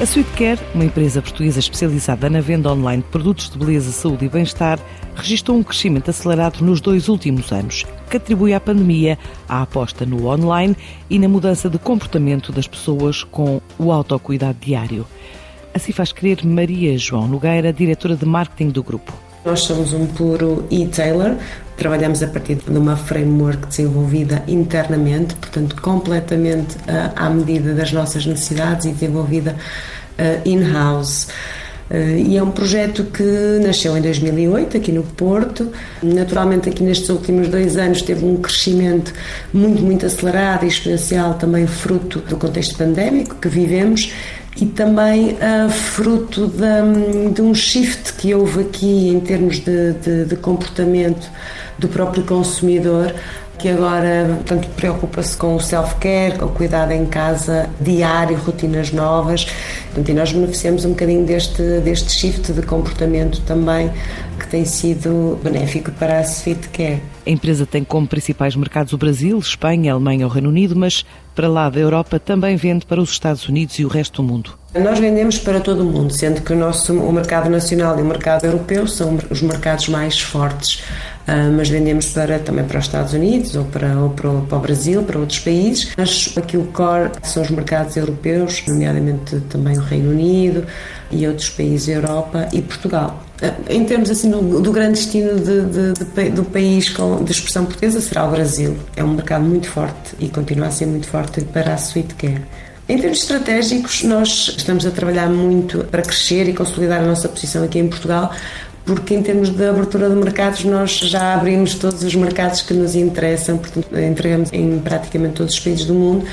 A Sweet Care, uma empresa portuguesa especializada na venda online de produtos de beleza, saúde e bem-estar, registrou um crescimento acelerado nos dois últimos anos, que atribui à pandemia à aposta no online e na mudança de comportamento das pessoas com o autocuidado diário. Assim faz crer Maria João Nogueira, diretora de marketing do grupo. Nós somos um puro e-tailer, trabalhamos a partir de uma framework desenvolvida internamente, portanto, completamente uh, à medida das nossas necessidades e desenvolvida uh, in-house. Uh, e é um projeto que nasceu em 2008 aqui no Porto. Naturalmente, aqui nestes últimos dois anos teve um crescimento muito, muito acelerado e exponencial, também fruto do contexto pandémico que vivemos e também uh, fruto de, de, um shift que houve aqui em termos de, de, de comportamento do próprio consumidor que agora portanto, preocupa-se com o self-care, com o cuidado em casa diário, rotinas novas. Portanto, e nós beneficiamos um bocadinho deste, deste shift de comportamento também, que tem sido benéfico para a Sweet Care. A empresa tem como principais mercados o Brasil, Espanha, Alemanha ou Reino Unido, mas para lá da Europa também vende para os Estados Unidos e o resto do mundo. Nós vendemos para todo o mundo, sendo que o nosso o mercado nacional e o mercado europeu são os mercados mais fortes. Uh, mas vendemos para, também para os Estados Unidos ou para, ou para, para, o Brasil, para outros países. Mas aqui o core são os mercados europeus, nomeadamente também o Reino Unido e outros países da Europa e Portugal. Uh, em termos assim do, do grande destino de, de, de, do país com, de expressão portuguesa será o Brasil. É um mercado muito forte e continua a ser muito forte para a Sweet Care. Em termos estratégicos, nós estamos a trabalhar muito para crescer e consolidar a nossa posição aqui em Portugal, porque em termos de abertura de mercados nós já abrimos todos os mercados que nos interessam, portanto entregamos em praticamente todos os países do mundo,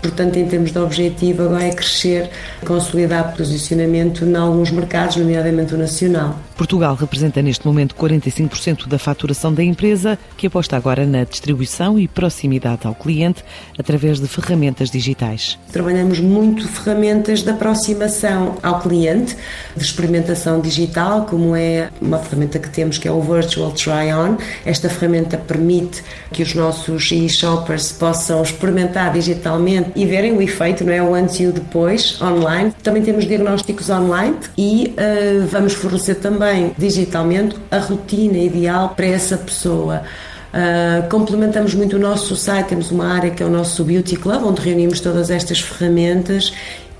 Portanto, em termos de objetivo, agora é crescer, consolidar posicionamento em alguns mercados, nomeadamente o nacional. Portugal representa neste momento 45% da faturação da empresa, que aposta agora na distribuição e proximidade ao cliente através de ferramentas digitais. Trabalhamos muito ferramentas de aproximação ao cliente, de experimentação digital, como é uma ferramenta que temos que é o Virtual Try-On. Esta ferramenta permite que os nossos e-shoppers possam experimentar digitalmente e verem o efeito, não é? O antes e o depois, online. Também temos diagnósticos online e uh, vamos fornecer também digitalmente a rotina ideal para essa pessoa. Uh, complementamos muito o nosso site, temos uma área que é o nosso Beauty Club, onde reunimos todas estas ferramentas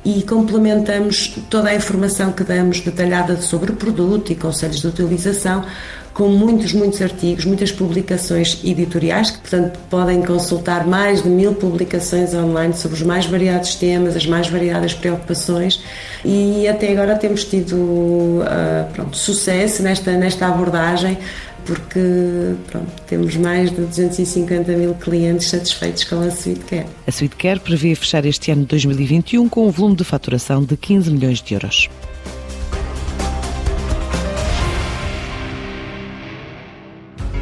e complementamos toda a informação que damos detalhada sobre o produto e conselhos de utilização com muitos, muitos artigos, muitas publicações editoriais, que portanto podem consultar mais de mil publicações online sobre os mais variados temas, as mais variadas preocupações e até agora temos tido uh, pronto, sucesso nesta, nesta abordagem porque pronto, temos mais de 250 mil clientes satisfeitos com a Sweet Care. A Sweet Care prevê fechar este ano de 2021 com um volume de faturação de 15 milhões de euros.